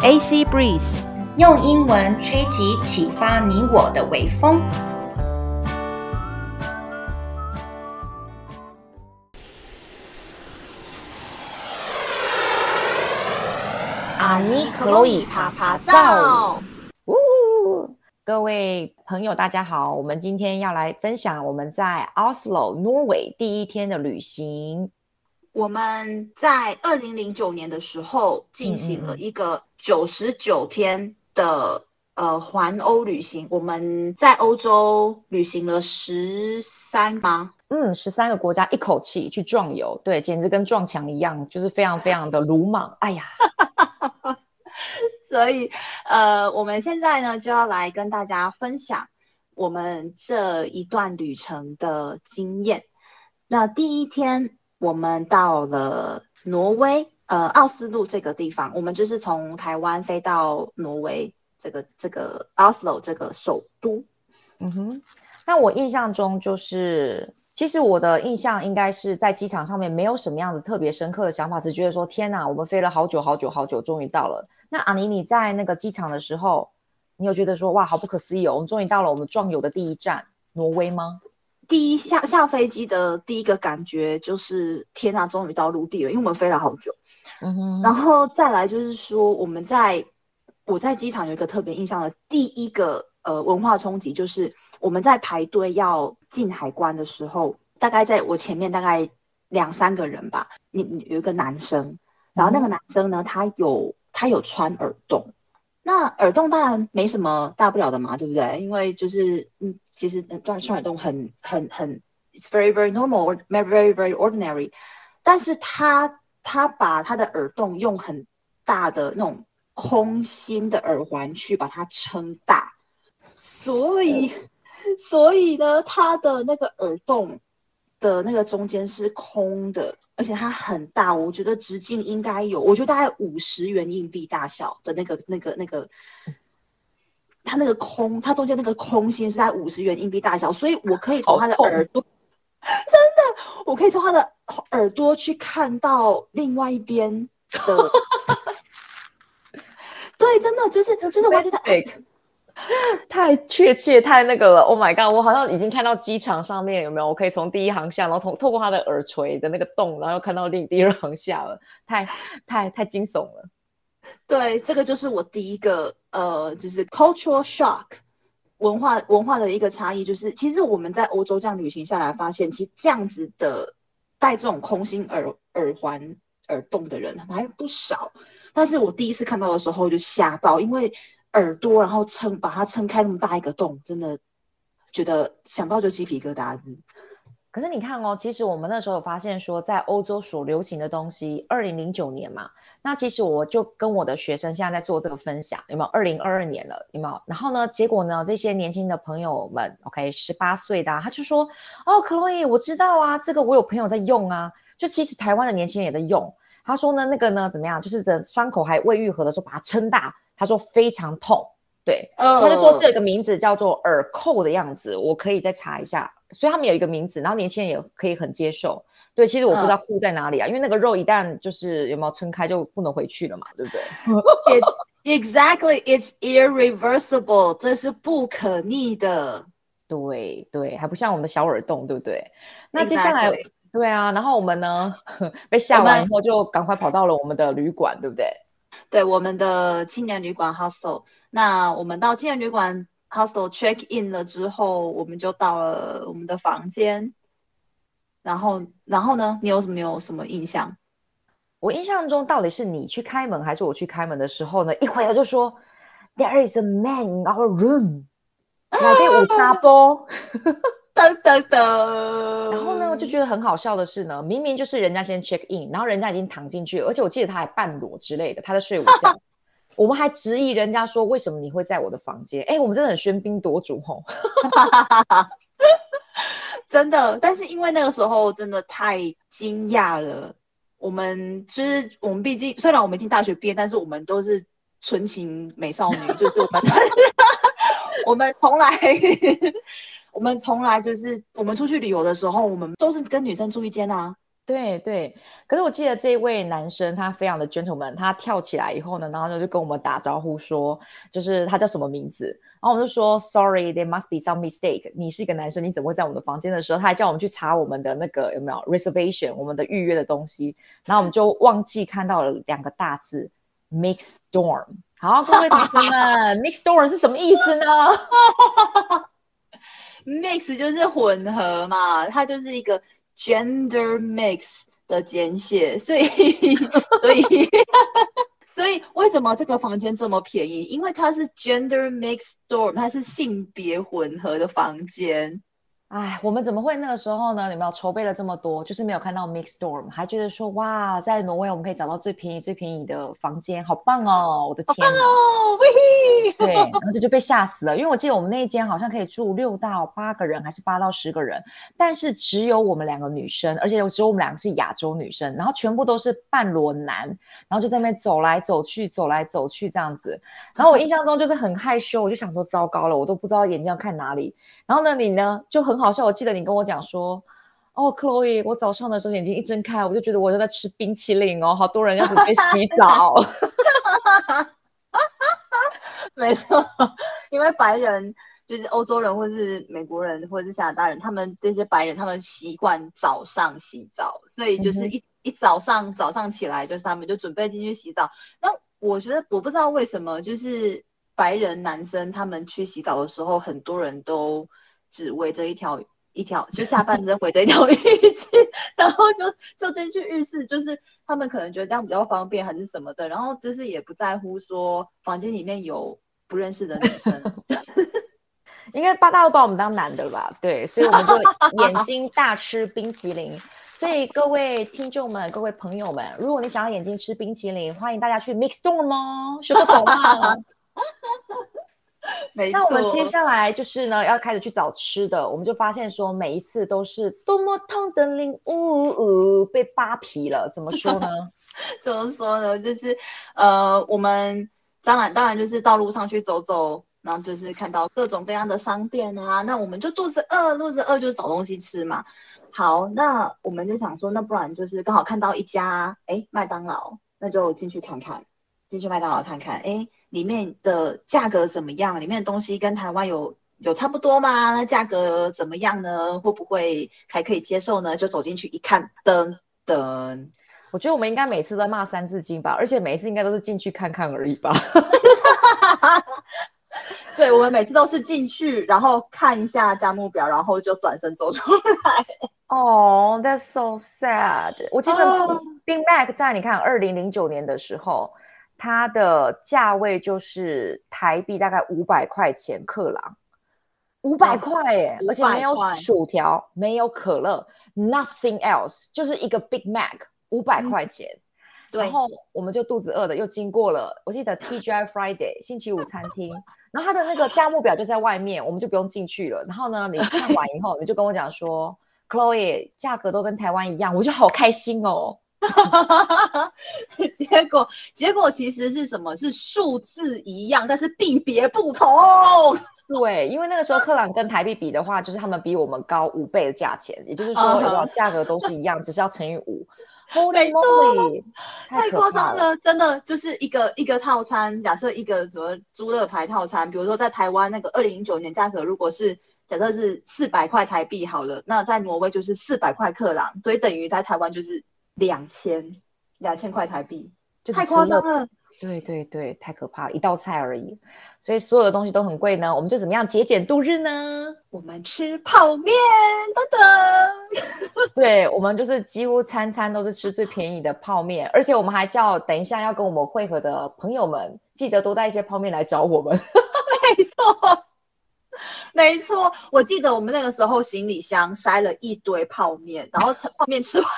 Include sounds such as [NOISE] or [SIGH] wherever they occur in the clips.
AC Breeze，用英文吹起启发你我的微风。阿尼克洛伊啪啪造。呜，各位朋友，大家好，我们今天要来分享我们在 Oslo，Norway 第一天的旅行。我们在二零零九年的时候进行了一个九十九天的呃环欧旅行。我们在欧洲旅行了十三吗？嗯，十三个国家一口气去撞游，对，简直跟撞墙一样，就是非常非常的鲁莽。哎呀，[LAUGHS] 所以呃，我们现在呢就要来跟大家分享我们这一段旅程的经验。那第一天。我们到了挪威，呃，奥斯陆这个地方，我们就是从台湾飞到挪威这个这个 Oslo 这个首都。嗯哼，那我印象中就是，其实我的印象应该是在机场上面没有什么样子特别深刻的想法，只觉得说天哪，我们飞了好久好久好久，终于到了。那阿尼，你在那个机场的时候，你有觉得说哇，好不可思议哦，我们终于到了我们壮游的第一站挪威吗？第一下下飞机的第一个感觉就是天呐，终于到陆地了，因为我们飞了好久。嗯哼，然后再来就是说，我们在我在机场有一个特别印象的第一个呃文化冲击，就是我们在排队要进海关的时候，大概在我前面大概两三个人吧，你你有一个男生，然后那个男生呢，他有他有穿耳洞，那耳洞当然没什么大不了的嘛，对不对？因为就是嗯。其实断穿耳洞很很很，it's very very normal or very very ordinary。但是他他把他的耳洞用很大的那种空心的耳环去把它撑大，所以所以呢，他的那个耳洞的那个中间是空的，而且它很大，我觉得直径应该有，我觉得大概五十元硬币大小的那个那个那个。它那个空，它中间那个空心是在五十元硬币大小，所以我可以从他的耳朵，真的，我可以从他的耳朵去看到另外一边的。[LAUGHS] 对，真的就是就是，我觉得太确切，太那个了。Oh my god，我好像已经看到机场上面有没有？我可以从第一行下，然后从透过他的耳垂的那个洞，然后看到另第二航下了。太太太惊悚了。对，这个就是我第一个呃，就是 cultural shock 文化文化的一个差异，就是其实我们在欧洲这样旅行下来，发现其实这样子的戴这种空心耳耳环耳洞的人还不少，但是我第一次看到的时候就吓到，因为耳朵然后撑把它撑开那么大一个洞，真的觉得想到就鸡皮疙瘩子。可是你看哦，其实我们那时候有发现说，在欧洲所流行的东西，二零零九年嘛，那其实我就跟我的学生现在在做这个分享，有没有？二零二二年了，有没有？然后呢，结果呢，这些年轻的朋友们，OK，十八岁的啊，他就说，哦，克洛伊，我知道啊，这个我有朋友在用啊，就其实台湾的年轻人也在用。他说呢，那个呢，怎么样？就是的伤口还未愈合的时候，把它撑大，他说非常痛。对，他就说这个名字叫做耳扣的样子，我可以再查一下。所以他们有一个名字，然后年轻人也可以很接受。对，其实我不知道酷在哪里啊，嗯、因为那个肉一旦就是有没有撑开就不能回去了嘛，对不对？[LAUGHS] It, exactly, it's irreversible，这是不可逆的。对对，还不像我们的小耳洞，对不对？那接下来.对啊，然后我们呢 [LAUGHS] 被吓完以后就赶快跑到了我们的旅馆，对不对？对，我们的青年旅馆 hostel。那我们到青年旅馆。Hostel check in 了之后，我们就到了我们的房间。然后，然后呢？你有什么有什么印象？我印象中，到底是你去开门还是我去开门的时候呢？一回来就说，There is a man in our room。[LAUGHS] 来第五插播，噔噔噔。然后呢，我就觉得很好笑的是呢，明明就是人家先 check in，然后人家已经躺进去，而且我记得他还半裸之类的，他在睡午觉。我们还质疑人家说，为什么你会在我的房间？哎，我们真的很喧宾夺主吼，[LAUGHS] 真的。但是因为那个时候真的太惊讶了，我们其实我们毕竟虽然我们已经大学毕业，但是我们都是纯情美少女，就是我们 [LAUGHS] 我们从来我们从来就是我们出去旅游的时候，我们都是跟女生住一间啊。对对，可是我记得这一位男生他非常的 gentleman，他跳起来以后呢，然后就跟我们打招呼说，就是他叫什么名字，然后我们就说 sorry，there must be some mistake。你是一个男生，你怎么会在我们的房间的时候，他还叫我们去查我们的那个有没有 reservation，我们的预约的东西，然后我们就忘记看到了两个大字 mixed dorm。好，各位同学们，mixed dorm 是什么意思呢？[LAUGHS] mix 就是混合嘛，它就是一个。Gender mix 的简写，所以 [LAUGHS] 所以 [LAUGHS] 所以为什么这个房间这么便宜？因为它是 Gender mix dorm，它是性别混合的房间。哎，我们怎么会那个时候呢？你们有筹备了这么多，就是没有看到 mixed dorm，还觉得说哇，在挪威我们可以找到最便宜、最便宜的房间，好棒哦！我的天哪，哦，对，然后就就被吓死了，因为我记得我们那一间好像可以住六到八个人，还是八到十个人，但是只有我们两个女生，而且只有我们两个是亚洲女生，然后全部都是半裸男，然后就在那边走来走去，走来走去这样子。然后我印象中就是很害羞，我就想说糟糕了，我都不知道眼睛要看哪里。然后呢，你呢就很好笑。我记得你跟我讲说，哦，Chloe，我早上的时候眼睛一睁开，我就觉得我在吃冰淇淋哦，好多人要准备洗澡。[LAUGHS] 没错，因为白人就是欧洲人，或是美国人，或者是加拿大人，他们这些白人，他们习惯早上洗澡，所以就是一、嗯、一早上早上起来，就是他们就准备进去洗澡。那我觉得我不知道为什么，就是。白人男生他们去洗澡的时候，很多人都只围着一条一条，就下半身围着一条 [LAUGHS] 浴巾，然后就就进去浴室，就是他们可能觉得这样比较方便，还是什么的，然后就是也不在乎说房间里面有不认识的女生，[LAUGHS] 应该八大都把我们当男的吧？对，所以我们就眼睛大吃冰淇淋。所以各位听众们、各位朋友们，如果你想要眼睛吃冰淇淋，欢迎大家去 Mixed Dorm 哦，学不懂吗？[LAUGHS] 那我们接下来就是呢，要开始去找吃的。我们就发现说，每一次都是多么痛的领悟，被扒皮了。怎么说呢？[LAUGHS] 怎么说呢？就是呃，我们当然当然就是道路上去走走，然后就是看到各种各样的商店啊。那我们就肚子饿，肚子饿就找东西吃嘛。好，那我们就想说，那不然就是刚好看到一家哎麦当劳，那就进去看看。进去麦当劳看看，哎，里面的价格怎么样？里面的东西跟台湾有有差不多吗？那价格怎么样呢？会不会还可以接受呢？就走进去一看，噔噔，我觉得我们应该每次都骂三字经吧，而且每一次应该都是进去看看而已吧。[LAUGHS] 对，我们每次都是进去，然后看一下价目表，然后就转身走出来。哦、oh,，That's so sad。我记得 Big Mac 在你看二零零九年的时候。它的价位就是台币大概五百块钱克朗，五百块耶，而且没有薯条，没有可乐，nothing else，就是一个 Big Mac，五百块钱。对，然后我们就肚子饿的又经过了，我记得 TGI Friday 星期五餐厅，然后它的那个价目表就在外面，我们就不用进去了。然后呢，你看完以后，你就跟我讲说，Chloe 价格都跟台湾一样，我就好开心哦。[LAUGHS] 结果结果其实是什么？是数字一样，但是币别不同。[LAUGHS] 对，因为那个时候克朗跟台币比的话，就是他们比我们高五倍的价钱，也就是说，价格都是一样，只是要乘以五。[LAUGHS] Holy moly，太夸张了，真的就是一个一个套餐。假设一个什么猪乐牌套餐，比如说在台湾那个二零零九年价格，如果是假设是四百块台币好了，那在挪威就是四百块克朗，所以等于在台湾就是。两千两千块台币，就太夸张了。对对对，太可怕了，一道菜而已，所以所有的东西都很贵呢。我们就怎么样节俭度日呢？我们吃泡面，等等。[LAUGHS] 对，我们就是几乎餐餐都是吃最便宜的泡面，而且我们还叫等一下要跟我们会合的朋友们，记得多带一些泡面来找我们。[LAUGHS] 没错，没错，我记得我们那个时候行李箱塞了一堆泡面，然后泡面吃完。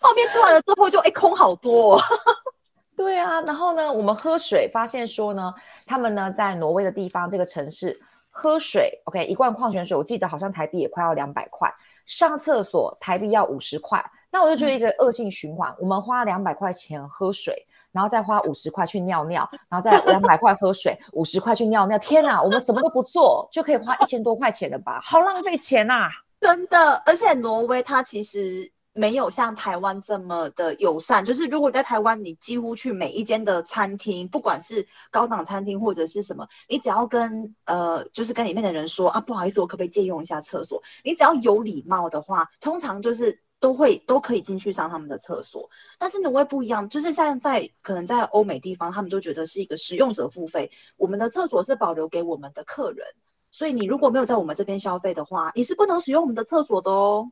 泡面吃完了之后就哎、欸、空好多、哦，[LAUGHS] 对啊，然后呢，我们喝水发现说呢，他们呢在挪威的地方这个城市喝水，OK，一罐矿泉水我记得好像台币也快要两百块，上厕所台币要五十块，那我就觉得一个恶性循环，嗯、我们花两百块钱喝水，然后再花五十块去尿尿，然后再两百块喝水，五十块去尿尿，天哪，我们什么都不做就可以花一千多块钱了吧，好浪费钱呐、啊，真的，而且挪威它其实。没有像台湾这么的友善。就是如果在台湾，你几乎去每一间的餐厅，不管是高档餐厅或者是什么，你只要跟呃，就是跟里面的人说啊，不好意思，我可不可以借用一下厕所？你只要有礼貌的话，通常就是。都会都可以进去上他们的厕所，但是挪威不一样，就是像在可能在欧美地方，他们都觉得是一个使用者付费，我们的厕所是保留给我们的客人，所以你如果没有在我们这边消费的话，你是不能使用我们的厕所的哦。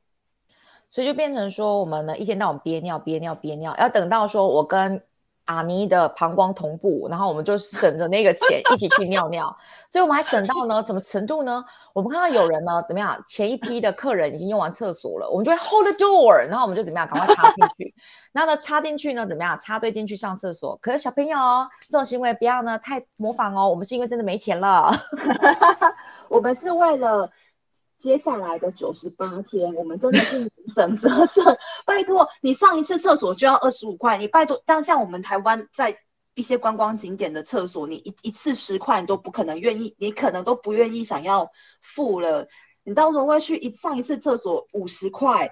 所以就变成说，我们呢一天到晚憋尿憋尿憋尿，要等到说我跟。阿妮的膀胱同步，然后我们就省着那个钱一起去尿尿，所以我们还省到呢什么程度呢？我们看到有人呢怎么样，前一批的客人已经用完厕所了，我们就会 hold the door，然后我们就怎么样，赶快插进去。然后呢插进去呢怎么样，插队进去上厕所。可是小朋友这种行为不要呢太模仿哦，我们是因为真的没钱了，[LAUGHS] 我们是为了。接下来的九十八天，我们真的是省则省。拜托，你上一次厕所就要二十五块，你拜托，但像我们台湾在一些观光景点的厕所，你一一次十块，你都不可能愿意，你可能都不愿意想要付了。你到挪威去一上一次厕所五十块，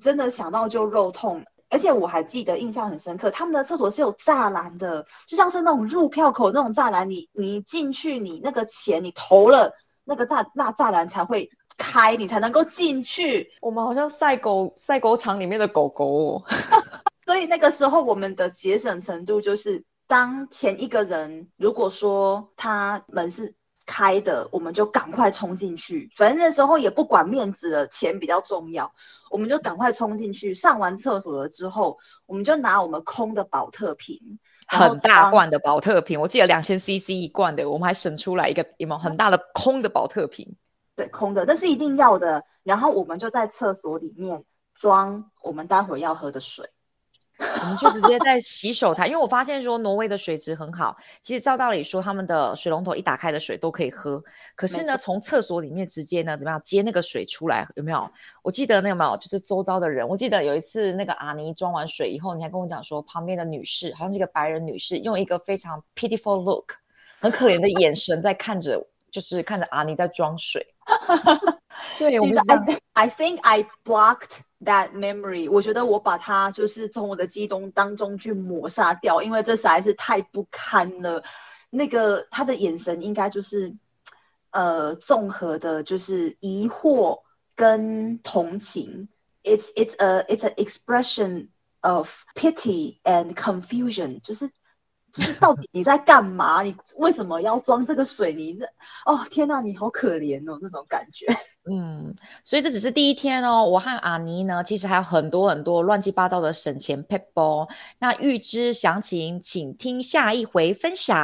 真的想到就肉痛。而且我还记得印象很深刻，他们的厕所是有栅栏的，就像是那种入票口那种栅栏，你你进去，你那个钱你投了那个栅那栅栏才会。开你才能够进去，我们好像赛狗赛狗场里面的狗狗哦，[LAUGHS] 所以那个时候我们的节省程度就是，当前一个人如果说他门是开的，我们就赶快冲进去，反正那时候也不管面子了，钱比较重要，我们就赶快冲进去。上完厕所了之后，我们就拿我们空的保特瓶，很大罐的保特瓶，我记得两千 CC 一罐的，我们还省出来一个有没有很大的空的保特瓶。对，空的，但是一定要的。然后我们就在厕所里面装我们待会儿要喝的水，我们就直接在洗手台。因为我发现说挪威的水质很好，其实照道理说他们的水龙头一打开的水都可以喝。可是呢，从厕所里面直接呢怎么样接那个水出来？有没有？我记得那有没有？就是周遭的人，我记得有一次那个阿尼装完水以后，你还跟我讲说，旁边的女士好像是一个白人女士，用一个非常 pitiful look，很可怜的眼神在看着，就是看着阿尼在装水。[LAUGHS] 对，我们 I think I blocked that memory。我觉得我把它就是从我的记忆当中去抹杀掉，因为这实在是太不堪了。那个他的眼神应该就是呃综合的，就是疑惑跟同情。It's it's a it's an expression of pity and confusion，就是就是到底你在干嘛？你为什么要装这个水泥？这哦天哪，你好可怜哦，那种感觉。[LAUGHS] 嗯，所以这只是第一天哦。我和阿妮呢，其实还有很多很多乱七八糟的省钱撇步。那预知详情，请听下一回分享。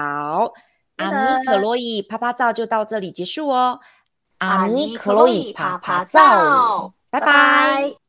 阿妮、克洛伊啪啪照就到这里结束哦。阿妮、克洛伊啪啪照，拜拜。